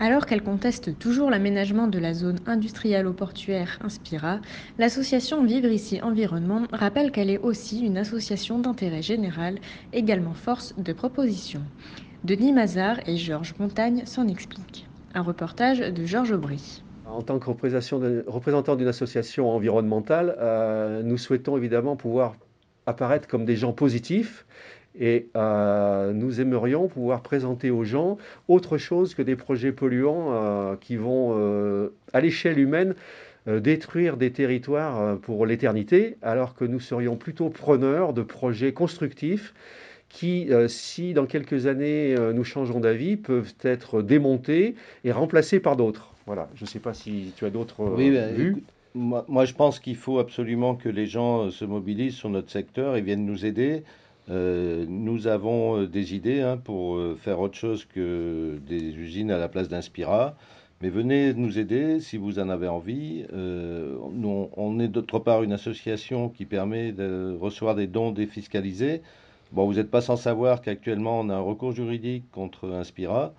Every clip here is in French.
Alors qu'elle conteste toujours l'aménagement de la zone industrielle-portuaire Inspira, l'association Vivre ici Environnement rappelle qu'elle est aussi une association d'intérêt général, également force de proposition. Denis Mazard et Georges Montagne s'en expliquent. Un reportage de Georges Aubry. En tant que représentant d'une association environnementale, euh, nous souhaitons évidemment pouvoir apparaître comme des gens positifs et euh, nous aimerions pouvoir présenter aux gens autre chose que des projets polluants euh, qui vont, à l'échelle humaine, détruire des territoires pour l'éternité, alors que nous serions plutôt preneurs de projets constructifs qui, si dans quelques années nous changeons d'avis, peuvent être démontés et remplacés par d'autres. Voilà, je ne sais pas si tu as d'autres oui, ben, vues. moi, je pense qu'il faut absolument que les gens se mobilisent sur notre secteur et viennent nous aider. Euh, nous avons euh, des idées hein, pour euh, faire autre chose que des usines à la place d'Inspira. Mais venez nous aider si vous en avez envie. on est d'autre part une association qui permet de recevoir des dons défiscalisés. Bon, vous n'êtes pas sans savoir qu'actuellement on a un recours juridique contre Inspira.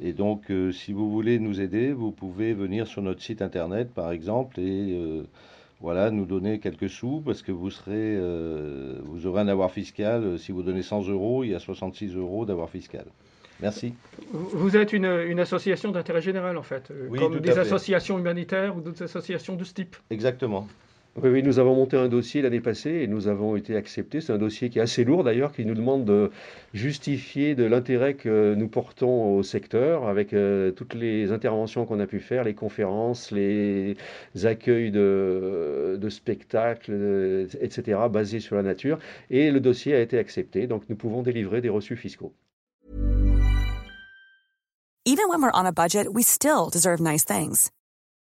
Et donc, si vous voulez nous aider, vous pouvez venir sur notre site internet, par exemple, et voilà, nous donner quelques sous parce que vous serez, euh, vous aurez un avoir fiscal. Euh, si vous donnez 100 euros, il y a 66 euros d'avoir fiscal. Merci. Vous êtes une, association d'intérêt général en fait, euh, comme des associations humanitaires ou d'autres associations de ce type. Exactement. Oui, nous avons monté un dossier l'année passée et nous avons été acceptés. C'est un dossier qui est assez lourd d'ailleurs, qui nous demande de justifier de l'intérêt que nous portons au secteur avec euh, toutes les interventions qu'on a pu faire, les conférences, les accueils de, de spectacles, euh, etc., basés sur la nature. Et le dossier a été accepté, donc nous pouvons délivrer des reçus fiscaux. Even when we're on a budget, we still deserve nice things.